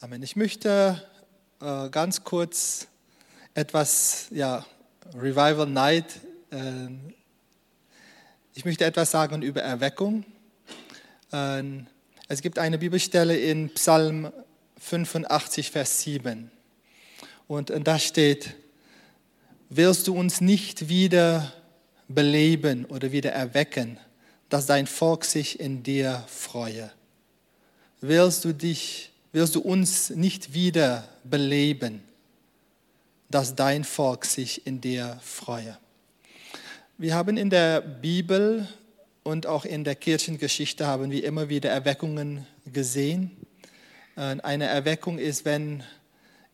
Amen. Ich möchte äh, ganz kurz etwas, ja, Revival Night, äh, ich möchte etwas sagen über Erweckung. Äh, es gibt eine Bibelstelle in Psalm 85, Vers 7. Und da steht, willst du uns nicht wieder beleben oder wieder erwecken, dass dein Volk sich in dir freue? Willst du, dich, willst du uns nicht wieder beleben, dass dein Volk sich in dir freue? Wir haben in der Bibel und auch in der Kirchengeschichte haben wir immer wieder Erweckungen gesehen. Eine Erweckung ist, wenn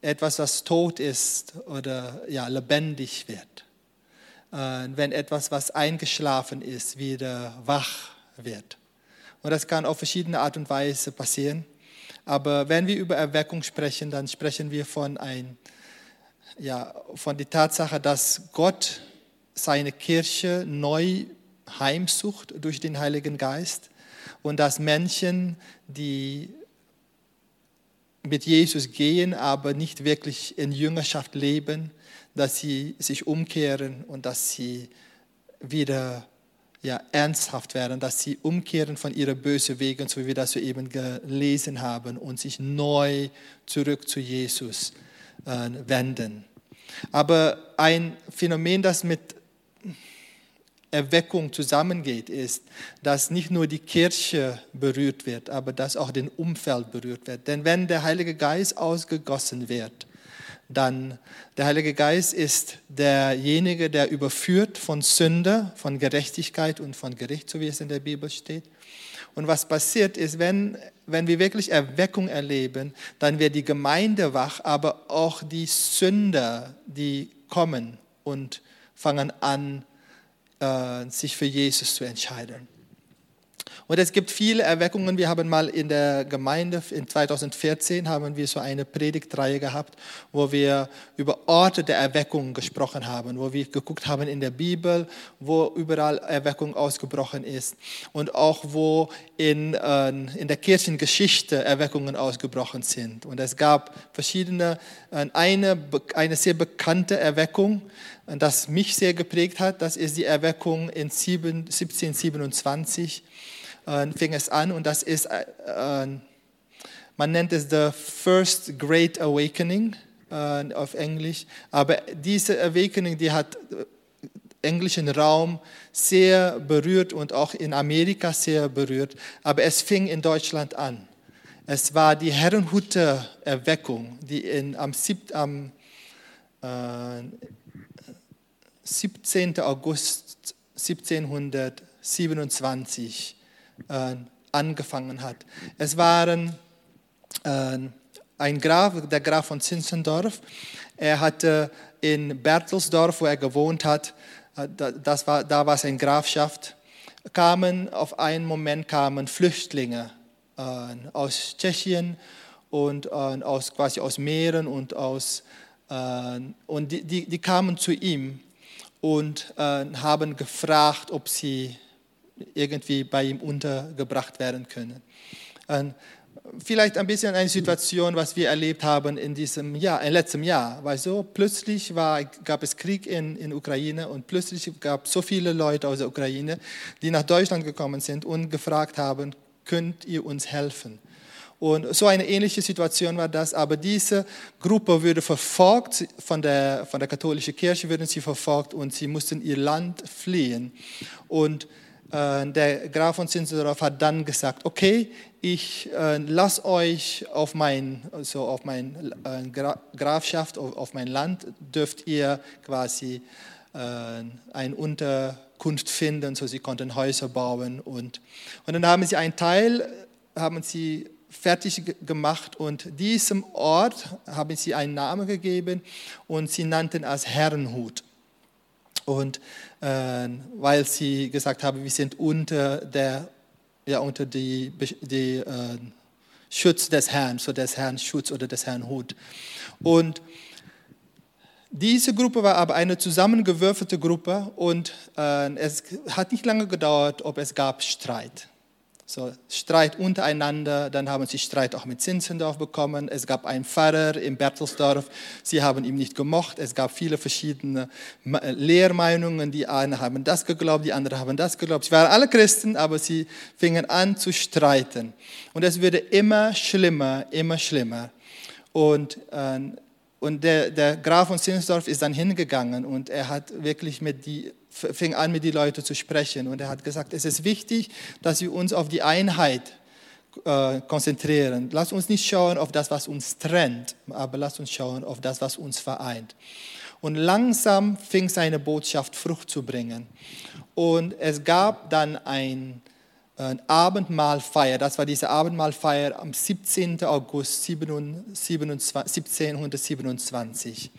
etwas, was tot ist oder ja, lebendig wird. Wenn etwas, was eingeschlafen ist, wieder wach wird. Und das kann auf verschiedene Art und Weise passieren. Aber wenn wir über Erweckung sprechen, dann sprechen wir von, ein, ja, von der Tatsache, dass Gott seine Kirche neu heimsucht durch den Heiligen Geist und dass Menschen, die mit Jesus gehen, aber nicht wirklich in Jüngerschaft leben, dass sie sich umkehren und dass sie wieder ja, ernsthaft werden, dass sie umkehren von ihren bösen Wegen, so wie wir das soeben gelesen haben, und sich neu zurück zu Jesus äh, wenden. Aber ein Phänomen, das mit Erweckung zusammengeht, ist, dass nicht nur die Kirche berührt wird, aber dass auch den Umfeld berührt wird. Denn wenn der Heilige Geist ausgegossen wird, dann der Heilige Geist ist derjenige, der überführt von Sünde, von Gerechtigkeit und von Gericht, so wie es in der Bibel steht. Und was passiert ist, wenn, wenn wir wirklich Erweckung erleben, dann wird die Gemeinde wach, aber auch die Sünder, die kommen und fangen an, äh, sich für Jesus zu entscheiden. Und es gibt viele Erweckungen. Wir haben mal in der Gemeinde in 2014 haben wir so eine Predigtreihe gehabt, wo wir über Orte der Erweckung gesprochen haben, wo wir geguckt haben in der Bibel, wo überall Erweckung ausgebrochen ist und auch wo in, äh, in der Kirchengeschichte Erweckungen ausgebrochen sind. Und es gab verschiedene, äh, eine, eine sehr bekannte Erweckung, das mich sehr geprägt hat, das ist die Erweckung in 1727 äh, fing es an und das ist, äh, äh, man nennt es the First Great Awakening äh, auf Englisch, aber diese Awakening, die hat äh, englischen Raum sehr berührt und auch in Amerika sehr berührt, aber es fing in Deutschland an. Es war die Herrenhuter Erweckung, die in, am, am äh, 17. August 1727 äh, angefangen hat. Es waren äh, ein Graf, der Graf von Zinzendorf. Er hatte in Bertelsdorf, wo er gewohnt hat, äh, das war, da war es eine Grafschaft, kamen auf einen Moment kamen Flüchtlinge äh, aus Tschechien und äh, aus, quasi aus Meeren und aus äh, und die, die, die, kamen zu ihm und äh, haben gefragt, ob sie irgendwie bei ihm untergebracht werden können. Und vielleicht ein bisschen eine Situation, was wir erlebt haben in diesem Jahr, im letzten Jahr. Weil so plötzlich war, gab es Krieg in, in Ukraine und plötzlich gab es so viele Leute aus der Ukraine, die nach Deutschland gekommen sind und gefragt haben, könnt ihr uns helfen? Und so eine ähnliche Situation war das, aber diese Gruppe wurde verfolgt von der, von der katholischen Kirche, wurden sie verfolgt und sie mussten ihr Land fliehen. Und der Graf von Zinzendorf hat dann gesagt, okay, ich äh, lasse euch auf mein, also auf mein äh, Grafschaft, auf, auf, mein Land, dürft ihr quasi äh, eine Unterkunft finden, so sie konnten Häuser bauen. Und, und dann haben sie einen Teil, haben sie fertig gemacht und diesem Ort haben sie einen Namen gegeben und sie nannten als Herrenhut. Und äh, weil sie gesagt haben, wir sind unter der, ja, unter die, die äh, Schutz des Herrn, so des Herrn Schutz oder des Herrn Hut. Und diese Gruppe war aber eine zusammengewürfelte Gruppe und äh, es hat nicht lange gedauert, ob es gab Streit. So Streit untereinander, dann haben sie Streit auch mit Zinzendorf bekommen. Es gab einen Pfarrer in Bertelsdorf, sie haben ihn nicht gemocht. Es gab viele verschiedene Lehrmeinungen. Die einen haben das geglaubt, die anderen haben das geglaubt. Sie waren alle Christen, aber sie fingen an zu streiten. Und es wurde immer schlimmer, immer schlimmer. Und, äh, und der, der Graf von Zinzendorf ist dann hingegangen und er hat wirklich mit die fing an, mit den Leuten zu sprechen. Und er hat gesagt, es ist wichtig, dass wir uns auf die Einheit äh, konzentrieren. Lass uns nicht schauen auf das, was uns trennt, aber lass uns schauen auf das, was uns vereint. Und langsam fing seine Botschaft Frucht zu bringen. Und es gab dann ein, ein Abendmahlfeier, das war diese Abendmahlfeier am 17. August 1727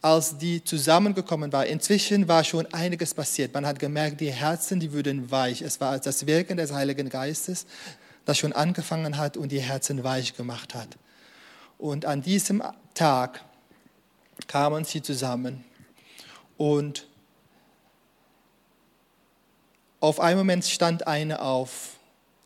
als die zusammengekommen war. Inzwischen war schon einiges passiert. Man hat gemerkt, die Herzen, die wurden weich. Es war das Wirken des Heiligen Geistes, das schon angefangen hat und die Herzen weich gemacht hat. Und an diesem Tag kamen sie zusammen und auf einen Moment stand eine auf,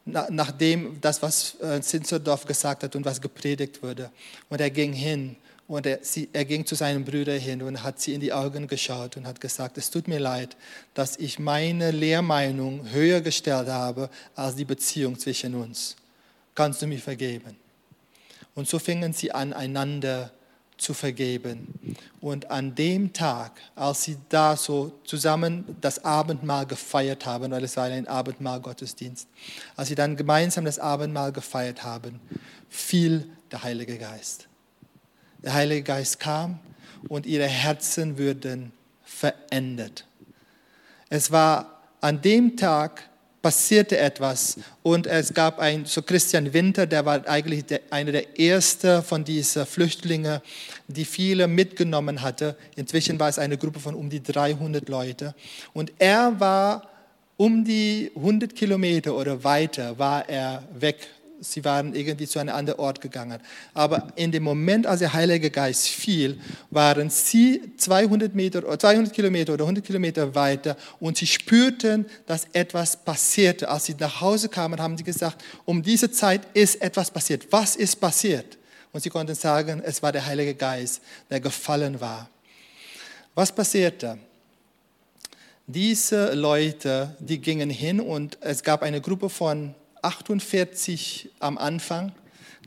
nachdem das, was Zinzerdorf gesagt hat und was gepredigt wurde. Und er ging hin und er, sie, er ging zu seinen Brüdern hin und hat sie in die Augen geschaut und hat gesagt, es tut mir leid, dass ich meine Lehrmeinung höher gestellt habe als die Beziehung zwischen uns. Kannst du mir vergeben? Und so fingen sie an, einander zu vergeben. Und an dem Tag, als sie da so zusammen das Abendmahl gefeiert haben, weil es war ein Abendmahl Gottesdienst, als sie dann gemeinsam das Abendmahl gefeiert haben, fiel der Heilige Geist. Der Heilige Geist kam und ihre Herzen wurden verändert. Es war an dem Tag passierte etwas und es gab ein, so Christian Winter, der war eigentlich der, einer der ersten von diesen Flüchtlingen, die viele mitgenommen hatte. Inzwischen war es eine Gruppe von um die 300 Leute und er war um die 100 Kilometer oder weiter war er weg sie waren irgendwie zu einem anderen Ort gegangen. Aber in dem Moment, als der Heilige Geist fiel, waren sie 200, Meter, 200 Kilometer oder 100 Kilometer weiter und sie spürten, dass etwas passierte. Als sie nach Hause kamen, haben sie gesagt, um diese Zeit ist etwas passiert. Was ist passiert? Und sie konnten sagen, es war der Heilige Geist, der gefallen war. Was passierte? Diese Leute, die gingen hin und es gab eine Gruppe von 48 am Anfang,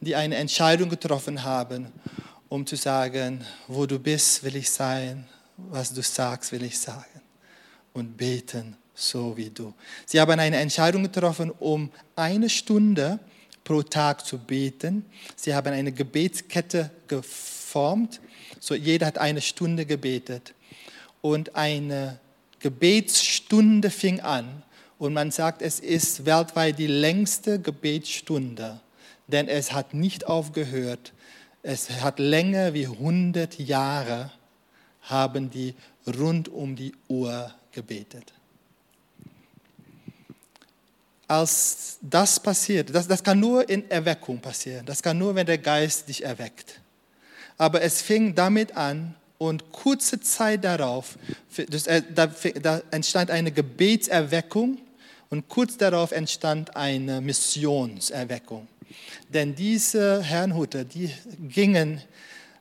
die eine Entscheidung getroffen haben, um zu sagen, wo du bist, will ich sein, was du sagst, will ich sagen. Und beten, so wie du. Sie haben eine Entscheidung getroffen, um eine Stunde pro Tag zu beten. Sie haben eine Gebetskette geformt. So jeder hat eine Stunde gebetet. Und eine Gebetsstunde fing an und man sagt, es ist weltweit die längste Gebetsstunde, denn es hat nicht aufgehört. Es hat länger wie 100 Jahre haben die rund um die Uhr gebetet. Als das passiert, das, das kann nur in Erweckung passieren, das kann nur, wenn der Geist dich erweckt. Aber es fing damit an, und kurze Zeit darauf, äh, da entstand eine Gebetserweckung und kurz darauf entstand eine Missionserweckung. Denn diese Herrnhuter, die gingen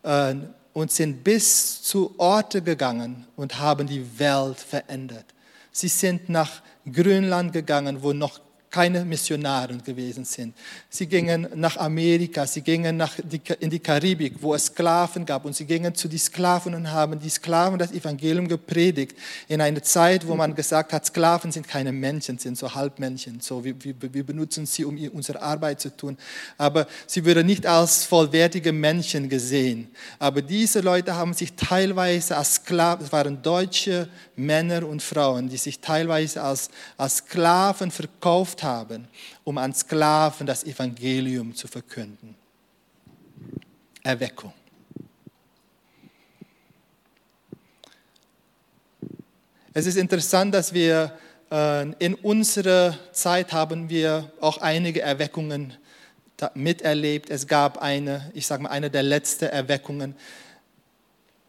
äh, und sind bis zu Orte gegangen und haben die Welt verändert. Sie sind nach Grönland gegangen, wo noch keine Missionare gewesen sind. Sie gingen nach Amerika, sie gingen nach die, in die Karibik, wo es Sklaven gab und sie gingen zu den Sklaven und haben die Sklaven das Evangelium gepredigt in einer Zeit, wo man gesagt hat, Sklaven sind keine Menschen, sind so Halbmännchen, so wir, wir, wir benutzen sie, um unsere Arbeit zu tun, aber sie würden nicht als vollwertige Menschen gesehen. Aber diese Leute haben sich teilweise als Sklaven, es waren deutsche Männer und Frauen, die sich teilweise als, als Sklaven verkauft haben, um an Sklaven das Evangelium zu verkünden. Erweckung. Es ist interessant, dass wir äh, in unserer Zeit haben wir auch einige Erweckungen miterlebt. Es gab eine, ich sage mal, eine der letzten Erweckungen.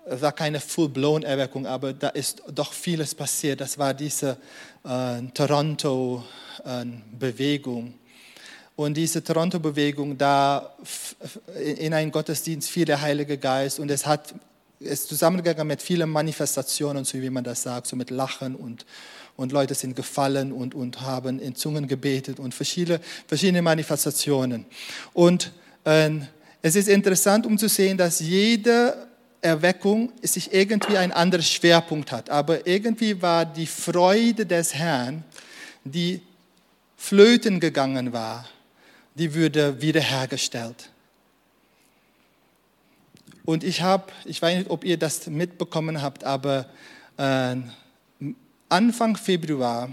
Es war keine Full-blown-Erweckung, aber da ist doch vieles passiert. Das war diese äh, Toronto Bewegung. Und diese Toronto-Bewegung, da in einen Gottesdienst viele Heilige Geist und es hat ist zusammengegangen mit vielen Manifestationen, so wie man das sagt, so mit Lachen und, und Leute sind gefallen und, und haben in Zungen gebetet und verschiedene, verschiedene Manifestationen. Und äh, es ist interessant, um zu sehen, dass jede Erweckung sich irgendwie ein anderer Schwerpunkt hat. Aber irgendwie war die Freude des Herrn, die flöten gegangen war, die würde wiederhergestellt. Und ich habe, ich weiß nicht, ob ihr das mitbekommen habt, aber äh, Anfang Februar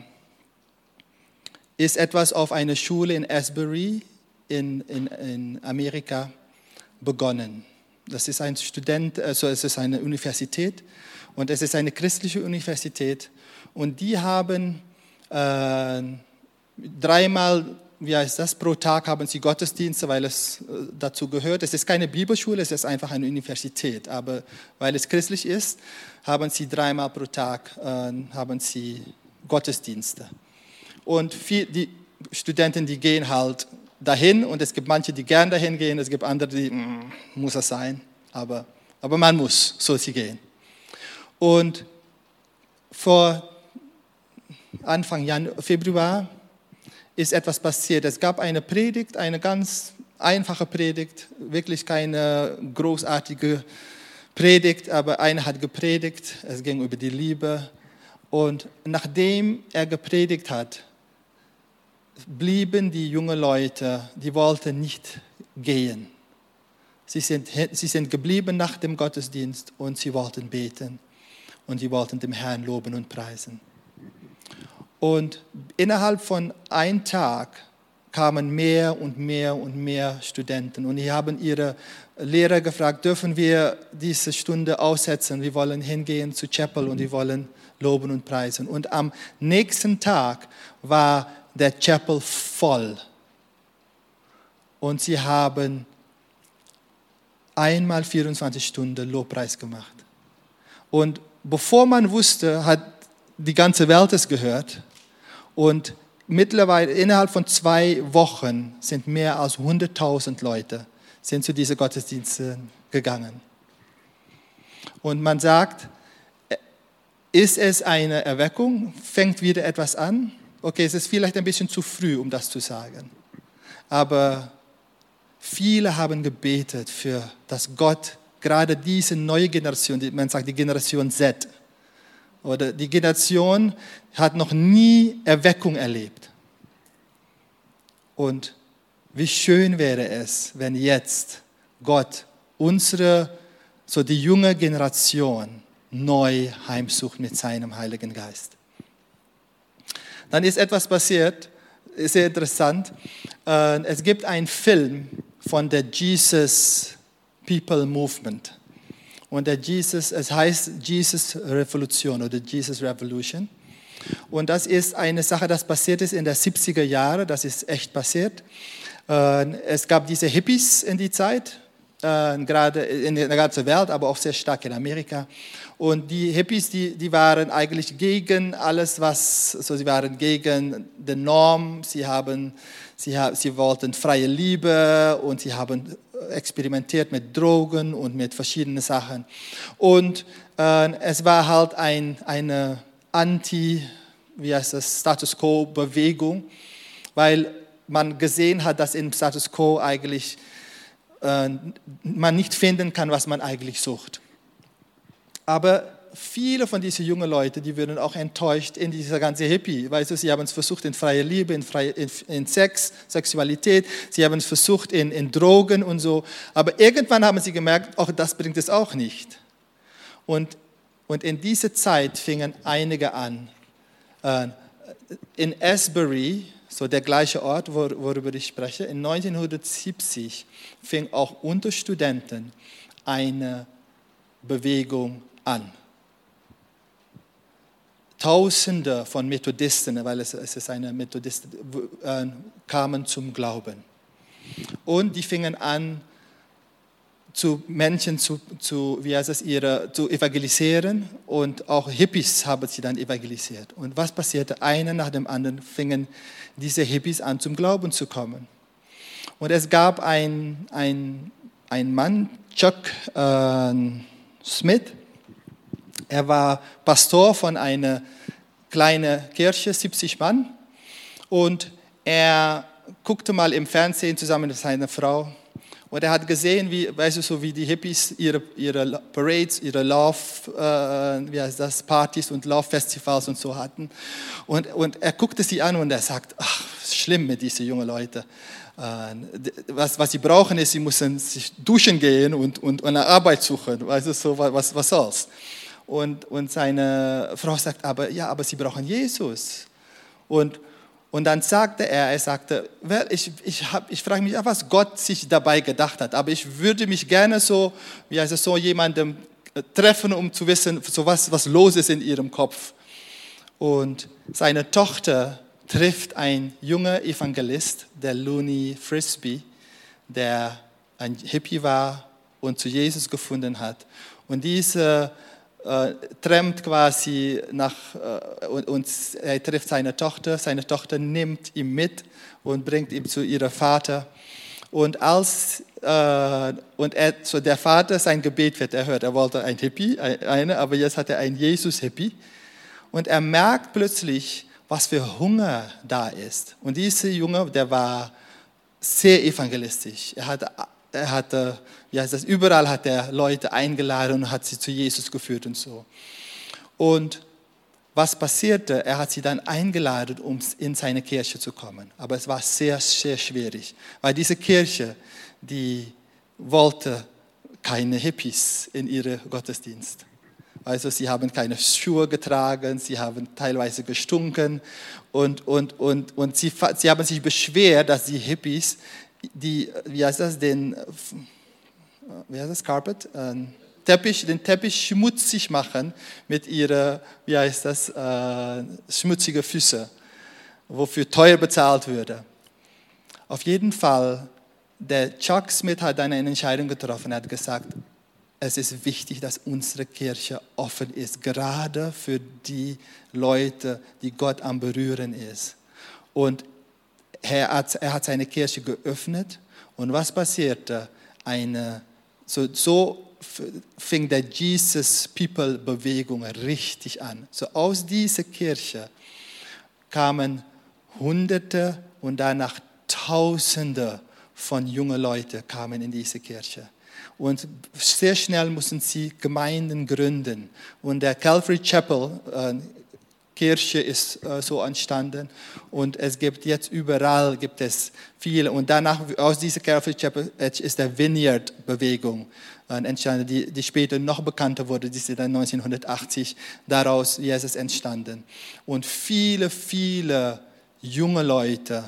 ist etwas auf einer Schule in Asbury in, in, in Amerika begonnen. Das ist ein Student, also es ist eine Universität und es ist eine christliche Universität und die haben äh, dreimal wie heißt das, pro Tag haben sie Gottesdienste, weil es äh, dazu gehört. Es ist keine Bibelschule, es ist einfach eine Universität. Aber weil es christlich ist, haben sie dreimal pro Tag äh, haben sie Gottesdienste. Und viel, die Studenten, die gehen halt dahin und es gibt manche, die gern dahin gehen, es gibt andere, die, mm, muss es sein, aber, aber man muss, so sie gehen. Und vor Anfang Januar, Februar ist etwas passiert. Es gab eine Predigt, eine ganz einfache Predigt, wirklich keine großartige Predigt, aber einer hat gepredigt, es ging über die Liebe. Und nachdem er gepredigt hat, blieben die jungen Leute, die wollten nicht gehen. Sie sind, sie sind geblieben nach dem Gottesdienst und sie wollten beten und sie wollten dem Herrn loben und preisen. Und innerhalb von einem Tag kamen mehr und mehr und mehr Studenten. Und die haben ihre Lehrer gefragt, dürfen wir diese Stunde aussetzen? Wir wollen hingehen zu Chapel und wir wollen loben und preisen. Und am nächsten Tag war der Chapel voll. Und sie haben einmal 24 Stunden Lobpreis gemacht. Und bevor man wusste, hat die ganze Welt es gehört. Und mittlerweile, innerhalb von zwei Wochen, sind mehr als 100.000 Leute sind zu diesen Gottesdiensten gegangen. Und man sagt, ist es eine Erweckung? Fängt wieder etwas an? Okay, es ist vielleicht ein bisschen zu früh, um das zu sagen. Aber viele haben gebetet für, dass Gott gerade diese neue Generation, man sagt die Generation Z, oder die Generation hat noch nie Erweckung erlebt. Und wie schön wäre es, wenn jetzt Gott unsere, so die junge Generation neu heimsucht mit seinem Heiligen Geist. Dann ist etwas passiert, sehr interessant. Äh, es gibt einen Film von der Jesus People Movement. Und der Jesus, es heißt Jesus Revolution oder Jesus Revolution. Und das ist eine Sache, das passiert ist in den 70er Jahren, das ist echt passiert. Äh, es gab diese Hippies in die Zeit, äh, gerade in der ganzen Welt, aber auch sehr stark in Amerika. Und die Hippies, die, die waren eigentlich gegen alles, was, so sie waren gegen die Norm, sie, haben, sie, sie wollten freie Liebe und sie haben experimentiert mit Drogen und mit verschiedenen Sachen. Und äh, es war halt ein, eine Anti, wie heißt das, Status Quo-Bewegung, weil man gesehen hat, dass im Status Quo eigentlich äh, man nicht finden kann, was man eigentlich sucht. Aber viele von diesen jungen Leuten, die würden auch enttäuscht in dieser ganzen Hippie. Weißt du, sie haben es versucht in freie Liebe, in, freie, in, in Sex, Sexualität, sie haben es versucht in, in Drogen und so. Aber irgendwann haben sie gemerkt, auch das bringt es auch nicht. Und, und in dieser Zeit fingen einige an. Äh, in Asbury, so der gleiche Ort, worüber ich spreche, in 1970 fing auch unter Studenten eine Bewegung an. Tausende von Methodisten, weil es, es ist eine Methodist, äh, kamen zum Glauben. Und die fingen an, zu Menschen zu, zu, wie heißt es, ihre, zu evangelisieren und auch Hippies haben sie dann evangelisiert. Und was passierte? Einer nach dem anderen fingen diese Hippies an, zum Glauben zu kommen. Und es gab einen ein Mann, Chuck äh, Smith. Er war Pastor von einer kleinen Kirche, 70 Mann. Und er guckte mal im Fernsehen zusammen mit seiner Frau und er hat gesehen, wie, weißt du, so wie die Hippies ihre, ihre Parades, ihre Love, äh, wie heißt das, Partys und Love-Festivals und so hatten. Und, und er guckte sie an und er sagt, ach, schlimm mit diesen jungen Leuten. Äh, was, was sie brauchen ist, sie müssen sich duschen gehen und, und eine Arbeit suchen. Weißt du, so, was, was soll's? Und, und seine Frau sagt, aber ja, aber sie brauchen Jesus. Und, und dann sagte er, er sagte, ich, ich, ich frage mich, was Gott sich dabei gedacht hat, aber ich würde mich gerne so, wie heißt es, so jemandem äh, treffen, um zu wissen, so was, was los ist in ihrem Kopf. Und seine Tochter trifft ein junger Evangelist, der Looney Frisbee, der ein Hippie war und zu Jesus gefunden hat. Und diese äh, trampt quasi nach äh, und, und, er trifft seine Tochter. Seine Tochter nimmt ihn mit und bringt ihn zu ihrem Vater. Und als äh, und er, so der Vater sein Gebet wird erhört. Er wollte ein Hippie, eine, aber jetzt hat er ein Jesus-Hippie. Und er merkt plötzlich, was für Hunger da ist. Und dieser Junge, der war sehr evangelistisch. Er hat er hatte, wie heißt das, überall hat er Leute eingeladen und hat sie zu Jesus geführt und so. Und was passierte? Er hat sie dann eingeladen, um in seine Kirche zu kommen. Aber es war sehr, sehr schwierig, weil diese Kirche, die wollte keine Hippies in ihre Gottesdienst. Also sie haben keine Schuhe getragen, sie haben teilweise gestunken und, und, und, und sie, sie haben sich beschwert, dass die Hippies die, wie heißt das, den, wie heißt das, Carpet? Ähm, Teppich, den Teppich schmutzig machen mit ihren, wie heißt das, äh, schmutzigen Füßen, wofür teuer bezahlt würde. Auf jeden Fall, der Chuck Smith hat eine Entscheidung getroffen. Er hat gesagt, es ist wichtig, dass unsere Kirche offen ist, gerade für die Leute, die Gott am Berühren ist. Und er hat, er hat seine Kirche geöffnet und was passierte? Eine, so, so fing der Jesus People Bewegung richtig an. So aus dieser Kirche kamen Hunderte und danach Tausende von jungen Leuten kamen in diese Kirche. Und sehr schnell mussten sie Gemeinden gründen. Und der Calvary Chapel, äh, Kirche ist äh, so entstanden und es gibt jetzt überall gibt es viele und danach aus dieser Calvary Chapel ist der Vineyard Bewegung äh, entstanden, die, die später noch bekannter wurde, die ist dann 1980 daraus Jesus entstanden und viele viele junge Leute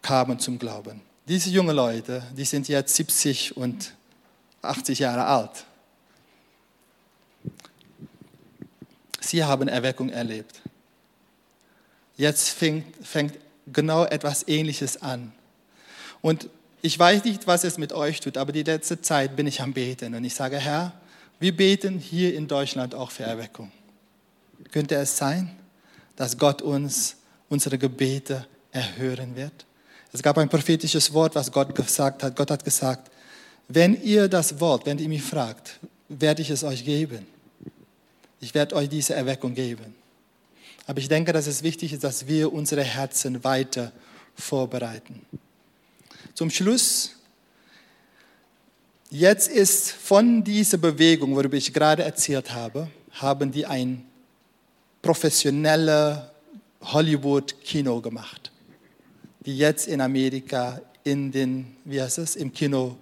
kamen zum Glauben. Diese jungen Leute, die sind jetzt 70 und 80 Jahre alt. Sie haben Erweckung erlebt. Jetzt fängt, fängt genau etwas Ähnliches an. Und ich weiß nicht, was es mit euch tut, aber die letzte Zeit bin ich am Beten und ich sage, Herr, wir beten hier in Deutschland auch für Erweckung. Könnte es sein, dass Gott uns unsere Gebete erhören wird? Es gab ein prophetisches Wort, was Gott gesagt hat. Gott hat gesagt, wenn ihr das Wort, wenn ihr mich fragt, werde ich es euch geben. Ich werde euch diese Erweckung geben. Aber ich denke, dass es wichtig ist, dass wir unsere Herzen weiter vorbereiten. Zum Schluss, jetzt ist von dieser Bewegung, worüber ich gerade erzählt habe, haben die ein professionelles Hollywood-Kino gemacht, die jetzt in Amerika in den, wie heißt es, im Kino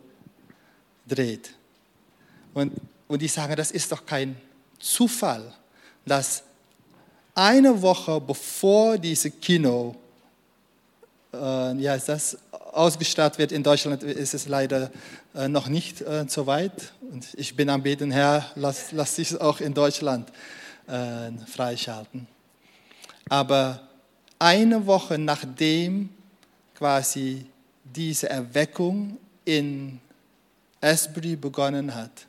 dreht. Und, und die sagen, das ist doch kein Zufall, dass eine Woche bevor dieses Kino äh, ja, das ausgestattet wird, in Deutschland ist es leider äh, noch nicht äh, so weit. Und ich bin am Beten, Herr, lass, lass dich auch in Deutschland äh, freischalten. Aber eine Woche nachdem quasi diese Erweckung in Asbury begonnen hat,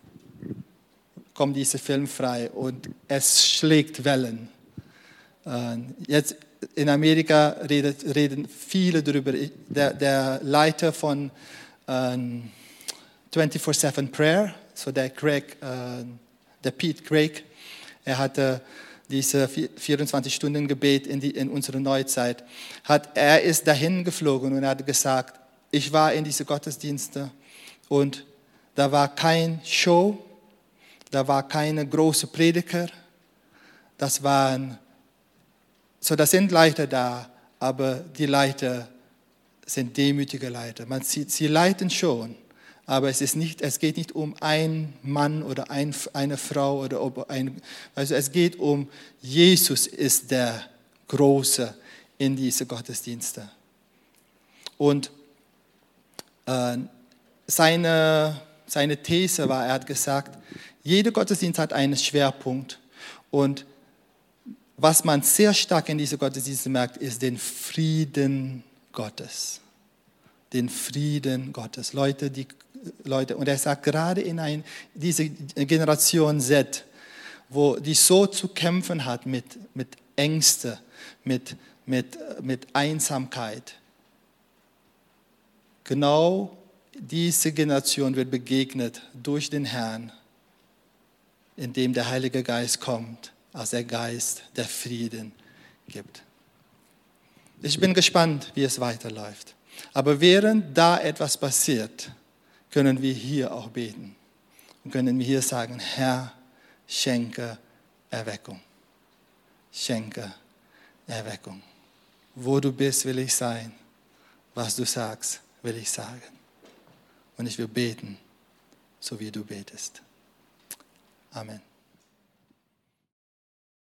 kommt dieser Film frei und es schlägt Wellen. Jetzt in Amerika redet, reden viele darüber. Der, der Leiter von ähm, 24-7 Prayer, so der Craig, äh, der Pete Craig, er hatte diese 24-Stunden-Gebet in, die, in unserer Neuzeit, hat, er ist dahin geflogen und hat gesagt, ich war in diese Gottesdienste und da war kein Show, da war keine große Prediger, das waren, so das sind Leiter da, aber die Leiter sind demütige Leiter. Man sieht, sie leiten schon, aber es, ist nicht, es geht nicht um einen Mann oder ein, eine Frau oder ob ein, also es geht um Jesus ist der Große in diese Gottesdienste. Und äh, seine, seine These war, er hat gesagt, jeder Gottesdienst hat einen Schwerpunkt und was man sehr stark in dieser Gottesdienste merkt, ist den Frieden Gottes. Den Frieden Gottes. Leute, die, Leute, und er sagt gerade in ein, diese Generation Z, wo die so zu kämpfen hat mit, mit Ängste, mit, mit, mit Einsamkeit. Genau diese Generation wird begegnet durch den Herrn, indem der Heilige Geist kommt als der Geist der Frieden gibt. Ich bin gespannt, wie es weiterläuft. Aber während da etwas passiert, können wir hier auch beten und können wir hier sagen, Herr, schenke Erweckung. Schenke Erweckung. Wo du bist, will ich sein. Was du sagst, will ich sagen. Und ich will beten, so wie du betest. Amen.